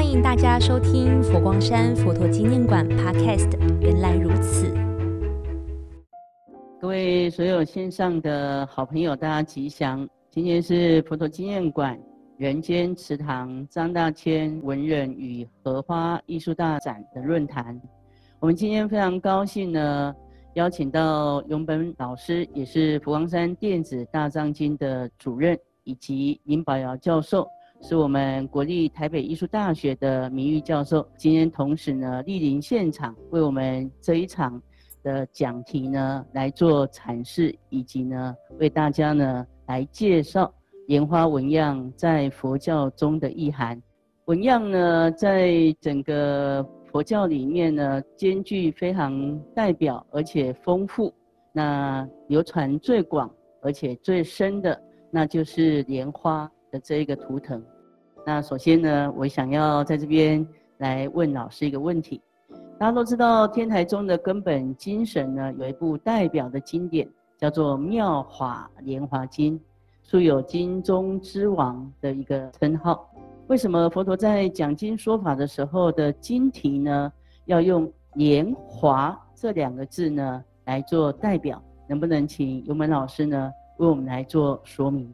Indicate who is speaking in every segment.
Speaker 1: 欢迎大家收听佛光山佛陀纪念馆 Podcast。原来如此，
Speaker 2: 各位所有线上的好朋友，大家吉祥！今天是佛陀纪念馆人间祠堂张大千文人与荷花艺术大展的论坛。我们今天非常高兴呢，邀请到永本老师，也是佛光山电子大藏经的主任，以及林宝尧教授。是我们国立台北艺术大学的名誉教授，今天同时呢莅临现场，为我们这一场的讲题呢来做阐释，以及呢为大家呢来介绍莲花纹样在佛教中的意涵。纹样呢在整个佛教里面呢兼具非常代表而且丰富，那流传最广而且最深的，那就是莲花。的这一个图腾，那首先呢，我想要在这边来问老师一个问题。大家都知道天台宗的根本精神呢，有一部代表的经典叫做《妙法莲华经》，素有“经中之王”的一个称号。为什么佛陀在讲经说法的时候的经题呢，要用“莲华”这两个字呢来做代表？能不能请游门老师呢为我们来做说明？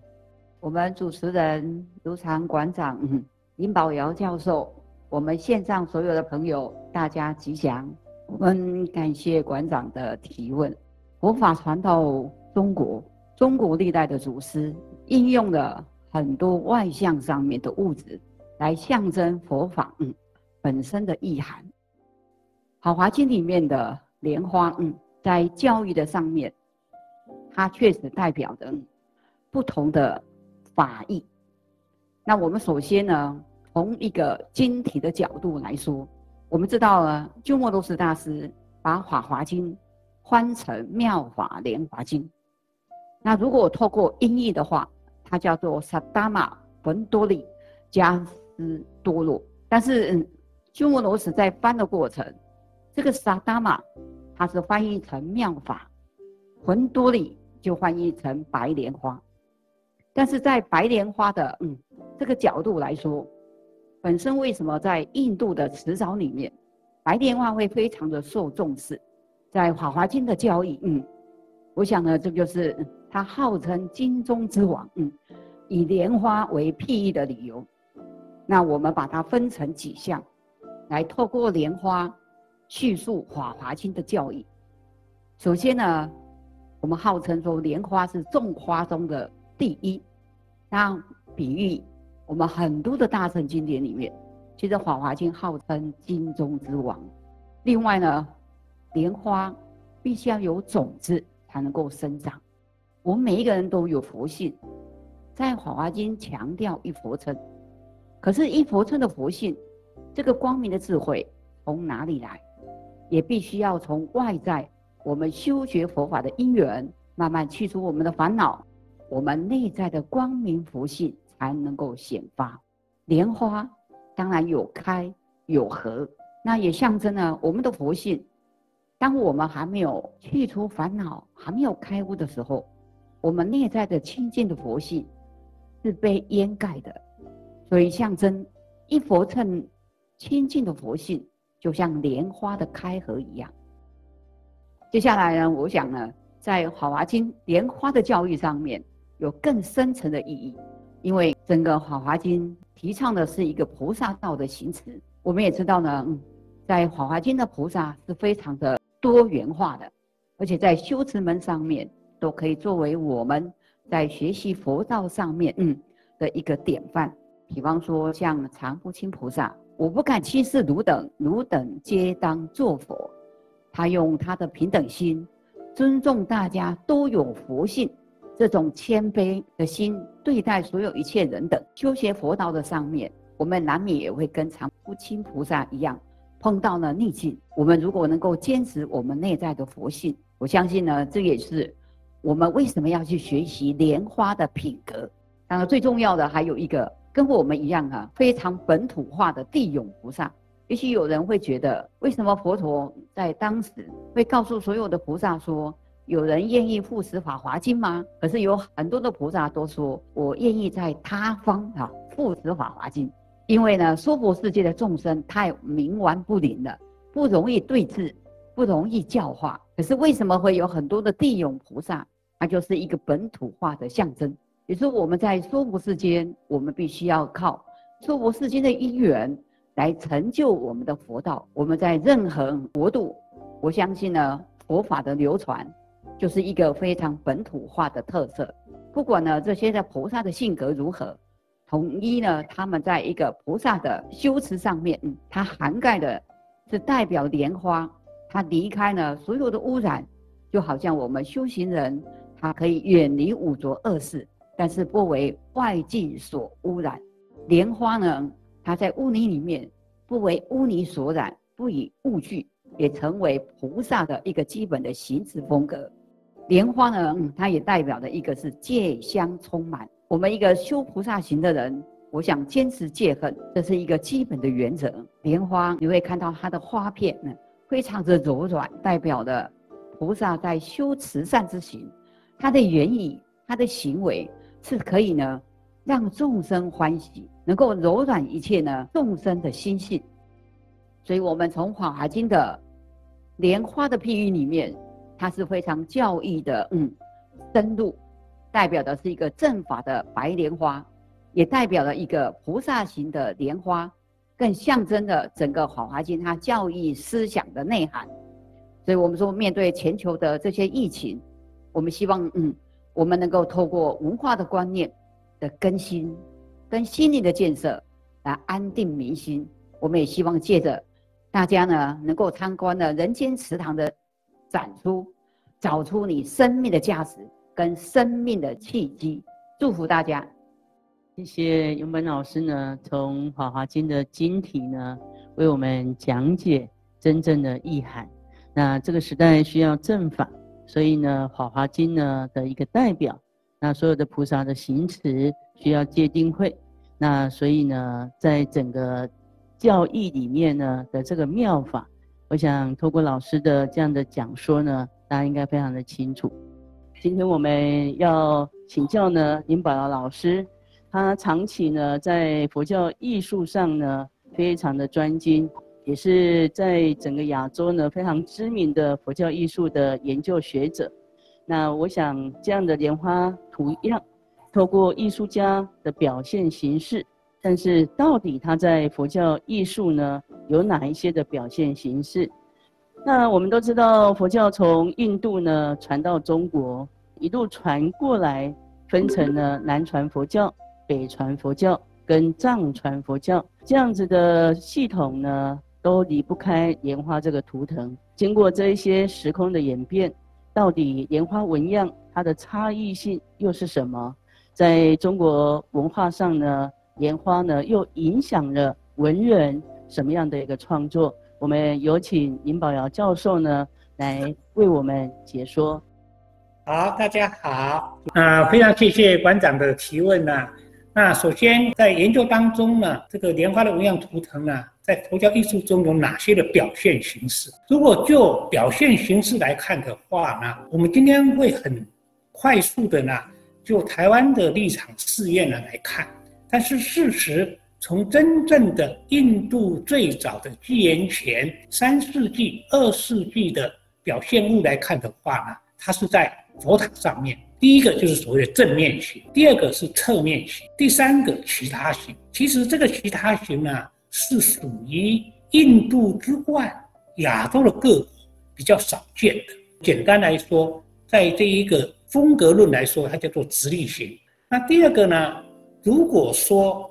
Speaker 3: 我们主持人卢常馆长、嗯林宝尧教授，我们线上所有的朋友，大家吉祥。我们感谢馆长的提问。佛法传到中国，中国历代的祖师应用了很多外向上面的物质，来象征佛法嗯本身的意涵。《好华经》里面的莲花嗯，在教育的上面，它确实代表着不同的。法义，那我们首先呢，从一个经体的角度来说，我们知道呢，鸠摩罗什大师把《法华经》翻成《妙法莲华经》。那如果透过音译的话，它叫做萨达玛文多利加斯多罗。但是鸠摩罗什在翻的过程，这个萨达玛它是翻译成妙法，浑多利就翻译成白莲花。但是在白莲花的嗯这个角度来说，本身为什么在印度的词藻里面，白莲花会非常的受重视？在《法华经》的教义，嗯，我想呢，这就是它号称经中之王，嗯，以莲花为譬喻的理由。那我们把它分成几项，来透过莲花叙述《法华经》的教义。首先呢，我们号称说莲花是众花中的。第一，那比喻我们很多的大乘经典里面，其实《法华经》号称经中之王。另外呢，莲花必须要有种子才能够生长。我们每一个人都有佛性，在《法华经》强调一佛称，可是，一佛称的佛性，这个光明的智慧从哪里来？也必须要从外在我们修学佛法的因缘，慢慢去除我们的烦恼。我们内在的光明福性才能够显发。莲花当然有开有合，那也象征了我们的佛性。当我们还没有去除烦恼、还没有开悟的时候，我们内在的清净的佛性是被掩盖的。所以象征一佛称清净的佛性，就像莲花的开合一样。接下来呢，我想呢，在《华华经》莲花的教育上面。有更深层的意义，因为整个《法华经》提倡的是一个菩萨道的行持。我们也知道呢，嗯在《法华经》的菩萨是非常的多元化的，而且在修持门上面都可以作为我们在学习佛道上面嗯的一个典范。比方说像常不轻菩萨，我不敢轻视汝等，汝等皆当作佛。他用他的平等心，尊重大家都有佛性。这种谦卑的心对待所有一切人等，修学佛道的上面，我们难免也会跟常不轻菩萨一样，碰到了逆境。我们如果能够坚持我们内在的佛性，我相信呢，这也是我们为什么要去学习莲花的品格。当然，最重要的还有一个跟我们一样啊，非常本土化的地涌菩萨。也许有人会觉得，为什么佛陀在当时会告诉所有的菩萨说？有人愿意护持《法华经》吗？可是有很多的菩萨都说，我愿意在他方啊护持《法华经》。因为呢，娑婆世界的众生太冥顽不灵了，不容易对治，不容易教化。可是为什么会有很多的地涌菩萨？它就是一个本土化的象征。也就是我们在娑婆世间，我们必须要靠娑婆世间的因缘来成就我们的佛道。我们在任何国度，我相信呢，佛法的流传就是一个非常本土化的特色。不管呢这些的菩萨的性格如何。统一呢，他们在一个菩萨的修持上面，嗯，它涵盖的是代表莲花，它离开呢所有的污染，就好像我们修行人，他可以远离五浊恶世，但是不为外境所污染。莲花呢，它在污泥里面不为污泥所染，不以物具，也成为菩萨的一个基本的行持风格。莲花呢，它也代表的一个是戒香充满。我们一个修菩萨行的人，我想坚持戒恨，这是一个基本的原则。莲花，你会看到它的花片呢，非常的柔软，代表的菩萨在修慈善之行，他的言语、他的行为是可以呢，让众生欢喜，能够柔软一切呢众生的心性。所以，我们从《法华经》的莲花的譬喻里面，它是非常教义的，嗯，深入。代表的是一个正法的白莲花，也代表了一个菩萨型的莲花，更象征了整个《法华经》它教义思想的内涵。所以，我们说面对全球的这些疫情，我们希望，嗯，我们能够透过文化的观念的更新，跟心灵的建设来安定民心。我们也希望借着大家呢，能够参观了人间祠堂的展出，找出你生命的价值。跟生命的契机，祝福大家。
Speaker 2: 谢谢永本老师呢，从《法华经》的经体呢，为我们讲解真正的意涵。那这个时代需要正法，所以呢，《法华经》呢的一个代表，那所有的菩萨的行持需要戒定慧。那所以呢，在整个教义里面呢的这个妙法，我想透过老师的这样的讲说呢，大家应该非常的清楚。今天我们要请教呢，林宝瑶老师，他长期呢在佛教艺术上呢非常的专精，也是在整个亚洲呢非常知名的佛教艺术的研究学者。那我想这样的莲花图样，透过艺术家的表现形式，但是到底它在佛教艺术呢有哪一些的表现形式？那我们都知道，佛教从印度呢传到中国，一路传过来，分成了南传佛教、北传佛教跟藏传佛教这样子的系统呢，都离不开莲花这个图腾。经过这一些时空的演变，到底莲花纹样它的差异性又是什么？在中国文化上呢，莲花呢又影响了文人什么样的一个创作？我们有请林宝尧教授呢来为我们解说。
Speaker 4: 好，大家好，啊，非常谢谢馆长的提问呢。那首先在研究当中呢，这个莲花的纹样图腾呢，在佛教艺术中有哪些的表现形式？如果就表现形式来看的话呢，我们今天会很快速的呢，就台湾的立场试验呢来看。但是事实。从真正的印度最早的纪元前三世纪、二世纪的表现物来看的话呢，它是在佛塔上面。第一个就是所谓的正面形，第二个是侧面形，第三个其他形。其实这个其他形呢，是属于印度之外亚洲的各国比较少见的。简单来说，在这一个风格论来说，它叫做直立形。那第二个呢，如果说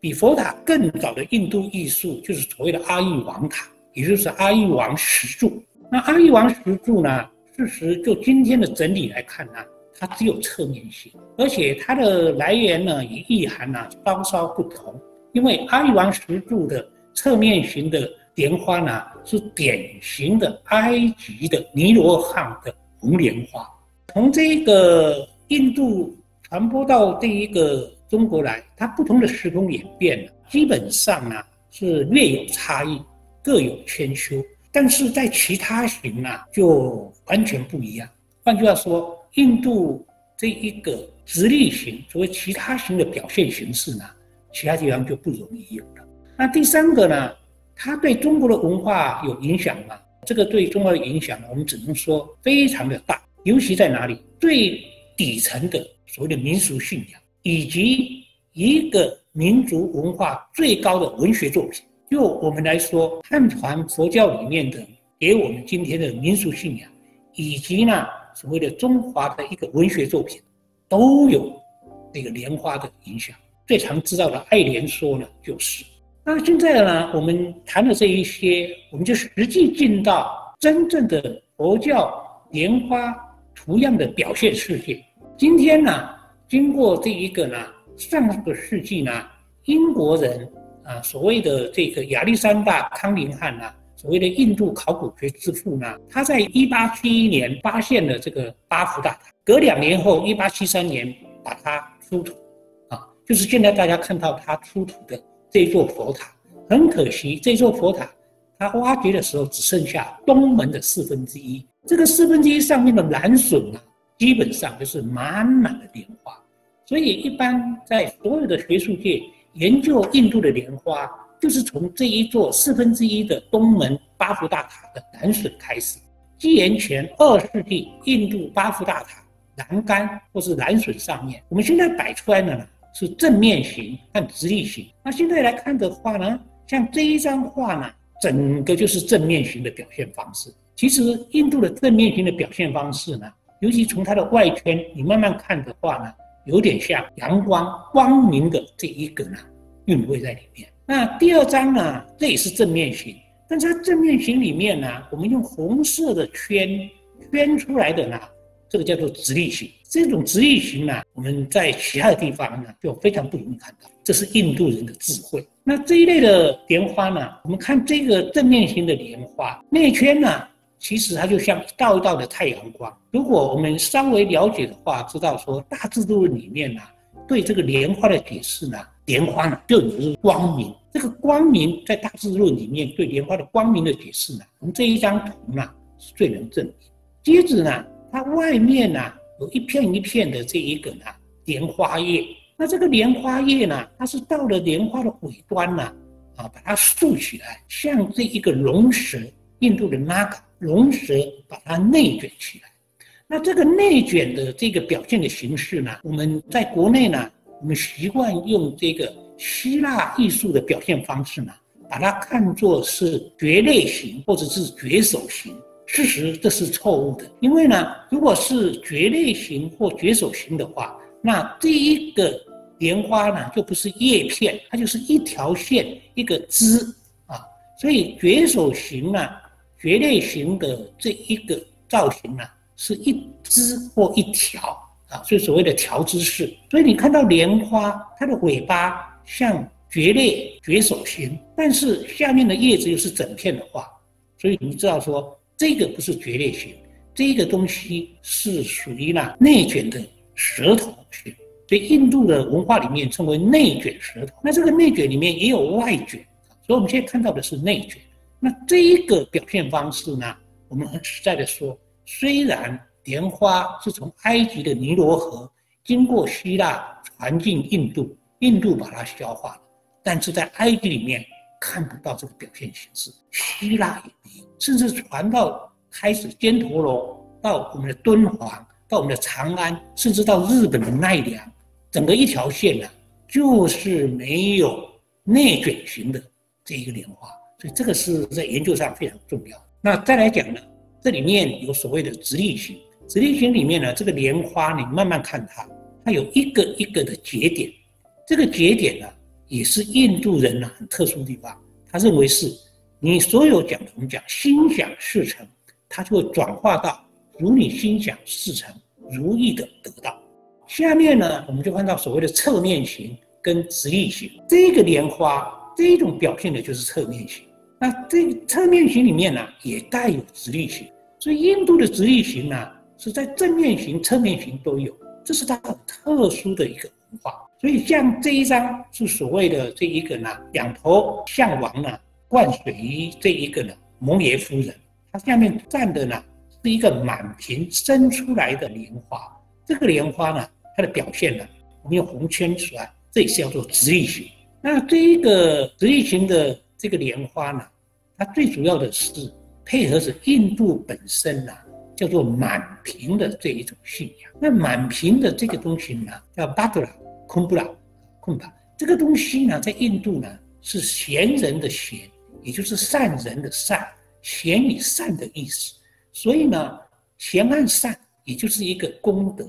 Speaker 4: 比佛塔更早的印度艺术，就是所谓的阿育王塔，也就是阿育王石柱。那阿育王石柱呢？事实就今天的整理来看呢，它只有侧面性，而且它的来源呢与意涵呢稍稍不同。因为阿育王石柱的侧面型的莲花呢，是典型的埃及的尼罗汉的红莲花。从这个印度传播到这一个。中国来，它不同的时空演变呢，基本上呢是略有差异，各有千秋。但是在其他型呢，就完全不一样。换句话说，印度这一个直立型，所谓其他型的表现形式呢，其他地方就不容易有了。那第三个呢，它对中国的文化有影响吗？这个对中国的影响呢，我们只能说非常的大，尤其在哪里？最底层的所谓的民俗信仰，以及一个民族文化最高的文学作品。就我们来说，汉传佛教里面的给我们今天的民俗信仰，以及呢所谓的中华的一个文学作品，都有这个莲花的影响。最常知道的《爱莲说》呢，就是。那现在呢，我们谈的这一些，我们就实际进到真正的佛教莲花图样的表现世界。今天呢，经过这一个呢，上个世纪呢，英国人啊，所谓的这个亚历山大康宁汉呢，所谓的印度考古学之父呢，他在一八七一年发现了这个巴福大塔，隔两年后，一八七三年把它出土，啊，就是现在大家看到它出土的。这座佛塔很可惜，这座佛塔它挖掘的时候只剩下东门的四分之一，这个四分之一上面的蓝笋啊，基本上就是满满的莲花。所以一般在所有的学术界研究印度的莲花，就是从这一座四分之一的东门巴福大塔的南笋开始。纪元前二世纪，印度巴福大塔栏杆或是蓝笋上面，我们现在摆出来的呢？是正面型和直立型。那现在来看的话呢，像这一张画呢，整个就是正面型的表现方式。其实印度的正面型的表现方式呢，尤其从它的外圈，你慢慢看的话呢，有点像阳光光明的这一个呢韵味在里面。那第二张呢，这也是正面形，但是它正面形里面呢，我们用红色的圈圈出来的呢。这个叫做直立型，这种直立型呢，我们在其他的地方呢就非常不容易看到。这是印度人的智慧。那这一类的莲花呢，我们看这个正面型的莲花内圈呢，其实它就像一道一道的太阳光。如果我们稍微了解的话，知道说大智度里面呢，对这个莲花的解释呢，莲花呢就是光明。这个光明在大智论里面对莲花的光明的解释呢，从这一张图呢是最能证明。接着呢。它外面呢有一片一片的这一个呢莲花叶，那这个莲花叶呢，它是到了莲花的尾端呢，啊，把它竖起来，像这一个龙蛇，印度的那个龙蛇把它内卷起来。那这个内卷的这个表现的形式呢，我们在国内呢，我们习惯用这个希腊艺术的表现方式呢，把它看作是蕨类型或者是蕨手型。事实这是错误的，因为呢，如果是蕨类型或蕨手型的话，那这一个莲花呢就不是叶片，它就是一条线一个枝啊。所以蕨手型呢，蕨类型的这一个造型呢，是一枝或一条啊，所以所谓的条枝式。所以你看到莲花，它的尾巴像蕨类蕨手型，但是下面的叶子又是整片的话，所以你知道说。这个不是蕨类型，这个东西是属于呢内卷的舌头型，所以印度的文化里面称为内卷舌头。那这个内卷里面也有外卷，所以我们现在看到的是内卷。那这一个表现方式呢，我们很实在的说，虽然莲花是从埃及的尼罗河经过希腊传进印度，印度把它消化了，但是在埃及里面。看不到这个表现形式，希腊也没有，甚至传到开始犍陀罗，到我们的敦煌，到我们的长安，甚至到日本的奈良，整个一条线呢，就是没有内卷型的这一个莲花，所以这个是在研究上非常重要。那再来讲呢，这里面有所谓的直立型，直立型里面呢，这个莲花你慢慢看它，它有一个一个的节点，这个节点呢。也是印度人呢很特殊的地方，他认为是你所有讲的，我们讲心想事成，它就会转化到如你心想事成，如意的得到。下面呢，我们就看到所谓的侧面型跟直立型，这个莲花这种表现的就是侧面型。那这侧面型里面呢，也带有直立型，所以印度的直立型呢是在正面型、侧面型都有，这是它很特殊的一个文化。所以像这一张是所谓的这一个呢，两头象王呢灌水于这一个呢摩耶夫人，它下面站的呢是一个满屏生出来的莲花。这个莲花呢，它的表现呢，我们用红圈出来，这也是叫做直立型。那这一个直立型的这个莲花呢，它最主要的是配合着印度本身呐，叫做满屏的这一种信仰。那满屏的这个东西呢，叫巴杜拉空布拉空巴，这个东西呢，在印度呢是贤人的贤，也就是善人的善，贤与善的意思。所以呢，贤和善也就是一个功德。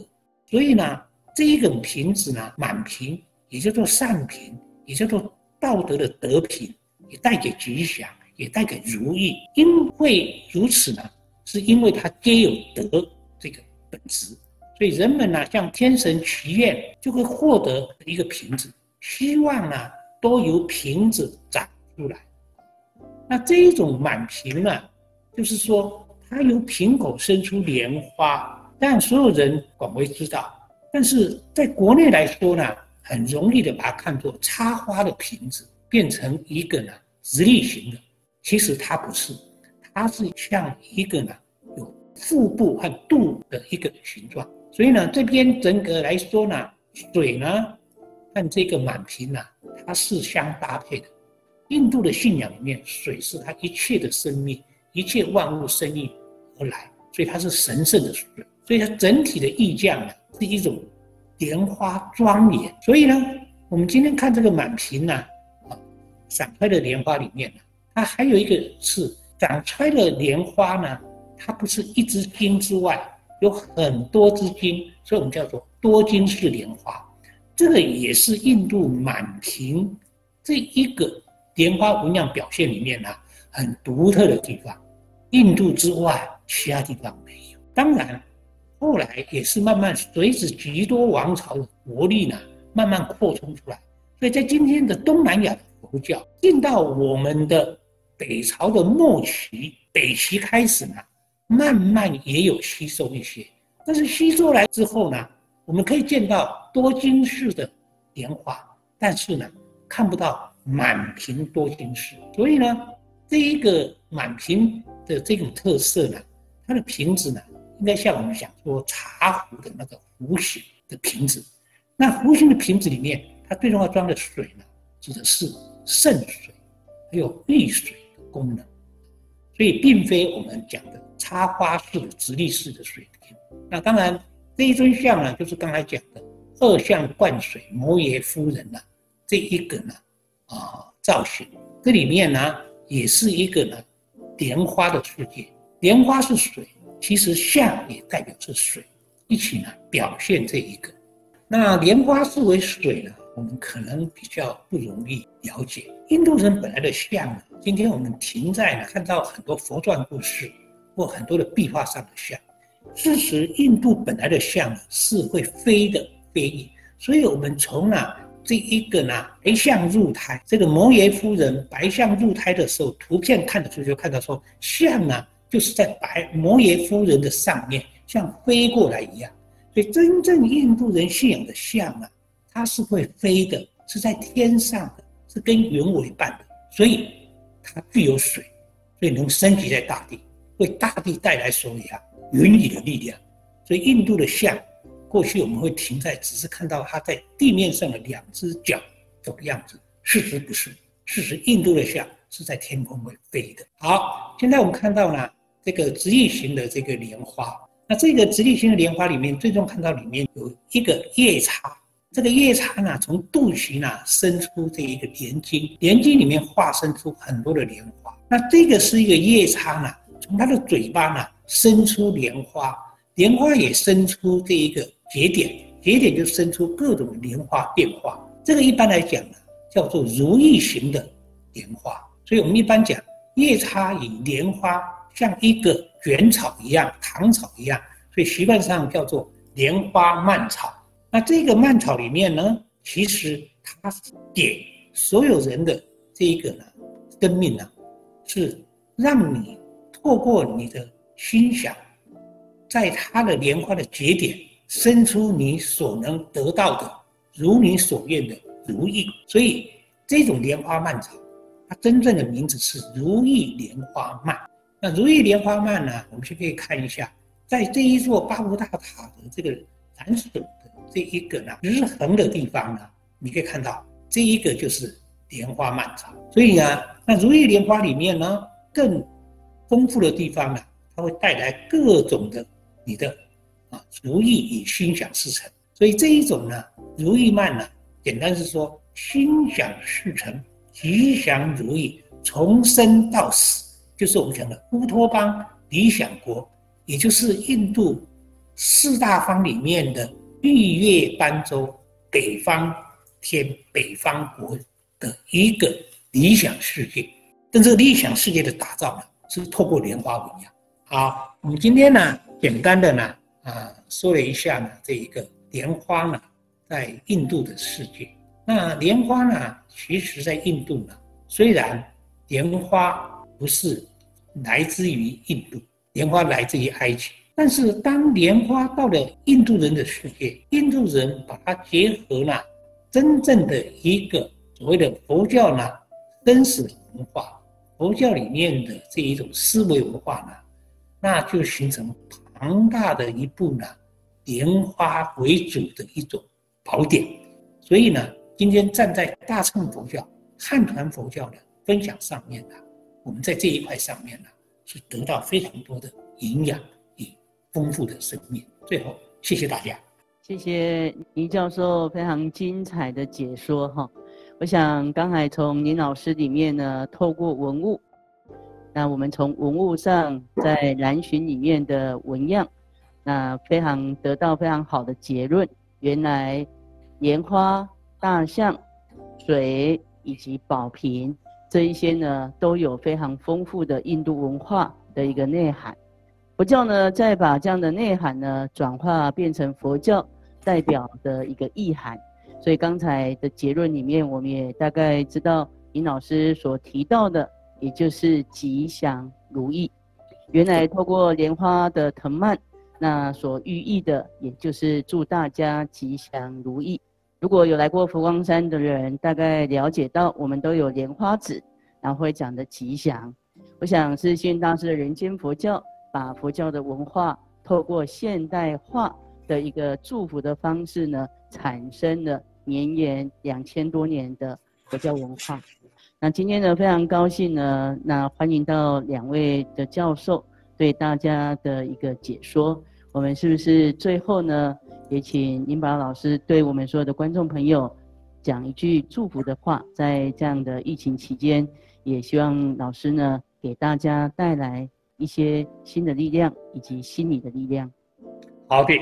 Speaker 4: 所以呢，这一种瓶子呢，满屏也叫做善瓶。也叫做道德的德品，也带给吉祥，也带给如意。因为如此呢，是因为它皆有德这个本质，所以人们呢向天神祈愿，就会获得一个瓶子。希望呢都由瓶子长出来。那这一种满瓶呢，就是说它由瓶口生出莲花，让所有人广为知道。但是在国内来说呢？很容易的把它看作插花的瓶子，变成一个呢直立型的，其实它不是，它是像一个呢有腹部和肚的一个形状。所以呢，这边整个来说呢，水呢和这个满瓶呢，它是相搭配的。印度的信仰里面，水是它一切的生命，一切万物生命而来，所以它是神圣的水。所以它整体的意象呢，是一种。莲花庄严，所以呢，我们今天看这个满瓶呢，啊，散开的莲花里面呢，它还有一个是展开的莲花呢，它不是一支茎之外，有很多支茎，所以我们叫做多茎式莲花。这个也是印度满庭这一个莲花纹样表现里面呢，很独特的地方。印度之外，其他地方没有。当然。后来也是慢慢随着极多王朝的国力呢，慢慢扩充出来。所以在今天的东南亚的佛教进到我们的北朝的末期，北齐开始呢，慢慢也有吸收一些。但是吸收来之后呢，我们可以见到多金式的莲花，但是呢，看不到满屏多金式。所以呢，这一个满屏的这种特色呢，它的瓶子呢。应该像我们讲说茶壶的那个壶形的瓶子，那壶形的瓶子里面，它最重要装的水呢，指的是圣水，还有利水功能，所以并非我们讲的插花式直立式的水瓶。那当然这一尊像呢，就是刚才讲的二相灌水摩耶夫人呐，这一个呢啊造型，这里面呢也是一个呢莲花的世界，莲花是水。其实象也代表着水，一起呢表现这一个。那莲花视为水呢，我们可能比较不容易了解。印度人本来的象呢，今天我们停在呢看到很多佛传故事或很多的壁画上的像。事实，印度本来的像呢是会飞的飞翼，所以我们从呢这一个呢白象入胎，这个摩耶夫人白象入胎的时候，图片看得出就看到说象呢。就是在白摩耶夫人的上面，像飞过来一样。所以真正印度人信仰的像啊，它是会飞的，是在天上的，是跟云为伴的。所以它具有水，所以能升级在大地，为大地带来所有云雨的力量。所以印度的象，过去我们会停在只是看到它在地面上的两只脚这个样子，事实不是。事实印度的象是在天空会飞的。好，现在我们看到呢。这个直立型的这个莲花，那这个直立型的莲花里面，最终看到里面有一个叶叉，这个叶叉呢，从肚脐呢伸出这一个莲茎，莲茎里面化身出很多的莲花。那这个是一个叶叉呢，从它的嘴巴呢伸出莲花，莲花也伸出这一个节点，节点就生出各种莲花变化。这个一般来讲呢，叫做如意型的莲花。所以我们一般讲叶叉与莲花。像一个卷草一样，唐草一样，所以习惯上叫做莲花蔓草。那这个蔓草里面呢，其实它给所有人的这一个呢生命呢，是让你透过你的心想，在它的莲花的节点生出你所能得到的，如你所愿的如意。所以这种莲花蔓草，它真正的名字是如意莲花蔓。那如意莲花蔓呢？我们就可以看一下，在这一座八福大塔的这个蓝手的这一个呢日横的地方呢，你可以看到这一个就是莲花漫草。所以呢，那如意莲花里面呢，更丰富的地方呢，它会带来各种的你的啊如意与心想事成。所以这一种呢，如意漫呢，简单是说心想事成，吉祥如意，从生到死，就是我们讲的乌托邦理想国，也就是印度四大方里面的日月斑舟北方天北方国的一个理想世界。但这个理想世界的打造呢，是透过莲花纹样。好，我们今天呢，简单的呢，啊，说了一下呢，这一个。莲花呢，在印度的世界。那莲花呢，其实在印度呢，虽然莲花不是来自于印度，莲花来自于埃及，但是当莲花到了印度人的世界，印度人把它结合了真正的一个所谓的佛教呢，真实文化，佛教里面的这一种思维文化呢，那就形成庞大的一部呢。莲花为主的一种宝典，所以呢，今天站在大乘佛教、汉传佛教的分享上面呢，我们在这一块上面呢，是得到非常多的营养丰富的生命。最后，谢谢大家，
Speaker 2: 谢谢倪教授非常精彩的解说哈。我想刚才从倪老师里面呢，透过文物，那我们从文物上在南巡里面的纹样。那非常得到非常好的结论，原来莲花、大象、水以及宝瓶这一些呢，都有非常丰富的印度文化的一个内涵。佛教呢，再把这样的内涵呢，转化变成佛教代表的一个意涵。所以刚才的结论里面，我们也大概知道尹老师所提到的，也就是吉祥如意。原来透过莲花的藤蔓。那所寓意的，也就是祝大家吉祥如意。如果有来过佛光山的人，大概了解到我们都有莲花指，然后会讲的吉祥。我想是星云大师的人间佛教，把佛教的文化透过现代化的一个祝福的方式呢，产生了绵延两千多年的佛教文化。那今天呢，非常高兴呢，那欢迎到两位的教授对大家的一个解说。我们是不是最后呢，也请宁宝老师对我们所有的观众朋友讲一句祝福的话？在这样的疫情期间，也希望老师呢给大家带来一些新的力量以及心理的力量。
Speaker 4: 好的，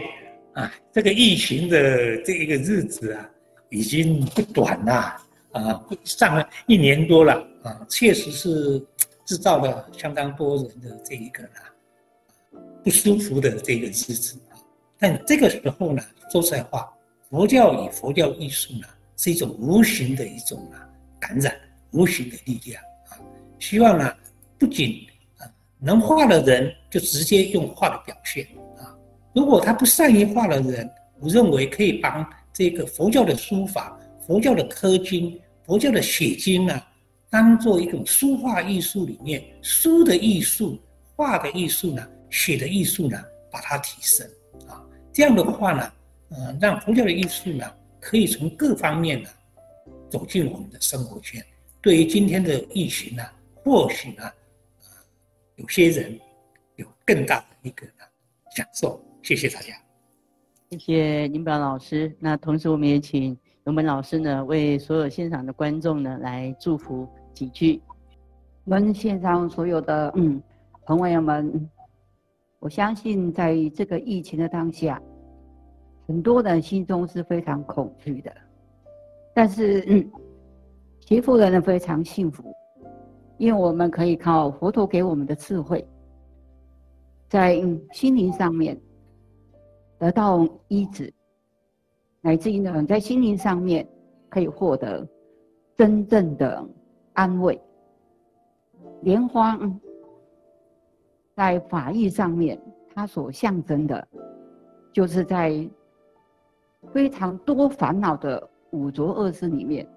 Speaker 4: 啊，这个疫情的这一个日子啊，已经不短了啊，上了一年多了啊，确实是制造了相当多人的这一个呢。不舒服的这个日子，但这个时候呢，说实在话，佛教与佛教艺术呢，是一种无形的一种啊感染，无形的力量啊。希望呢，不仅能画的人就直接用画的表现啊，如果他不善于画的人，我认为可以帮这个佛教的书法、佛教的刻经、佛教的写经呢，当做一种书画艺术里面书的艺术、画的艺术呢。写的艺术呢，把它提升啊，这样的话呢，呃，让佛教的艺术呢，可以从各方面呢，走进我们的生活圈。对于今天的疫情呢，或许呢，有些人有更大的一个享受。谢谢大家，
Speaker 2: 谢谢林宝老师。那同时我们也请龙本老师呢，为所有现场的观众呢来祝福几句。
Speaker 3: 我们现场所有的嗯朋友们。我相信，在这个疫情的当下，很多人心中是非常恐惧的。但是，嗯，祈福人呢非常幸福，因为我们可以靠佛陀给我们的智慧，在心灵上面得到医治，乃至于呢，在心灵上面可以获得真正的安慰。莲花。在法义上面，它所象征的，就是在非常多烦恼的五浊恶世里面，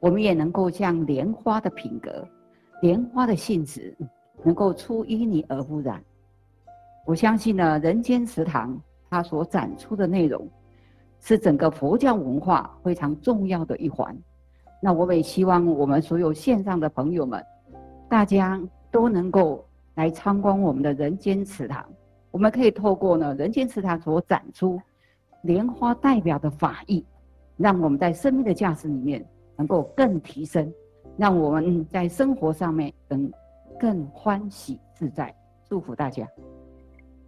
Speaker 3: 我们也能够像莲花的品格、莲花的性质，能够出淤泥而不染。我相信呢，人间祠堂它所展出的内容，是整个佛教文化非常重要的一环。那我也希望我们所有线上的朋友们，大家都能够来参观我们的人间祠堂。我们可以透过呢人间祠堂所展出莲花代表的法义，让我们在生命的价值里面能够更提升，让我们在生活上面能更欢喜自在。祝福大家。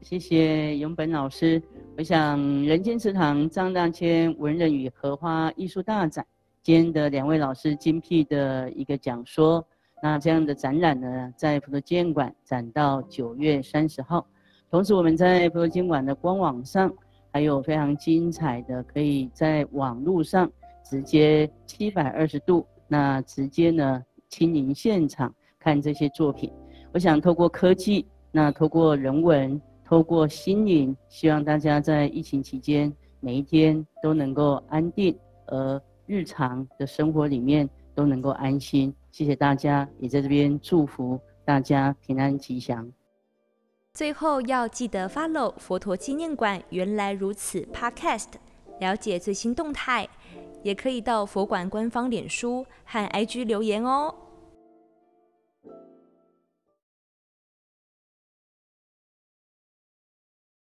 Speaker 2: 谢谢永本老师。我想人间祠堂张大千文人与荷花艺术大展，今天的两位老师精辟的一个讲说。那这样的展览呢，在普陀纪念馆展到九月三十号。同时，我们在普陀纪念馆的官网上，还有非常精彩的，可以在网络上直接七百二十度，那直接呢亲临现场看这些作品。我想透过科技，那透过人文。透过心灵，希望大家在疫情期间每一天都能够安定，而日常的生活里面都能够安心。谢谢大家，也在这边祝福大家平安吉祥。
Speaker 1: 最后要记得 follow 佛陀纪念馆原来如此 Podcast，了解最新动态，也可以到佛馆官方脸书和 IG 留言哦。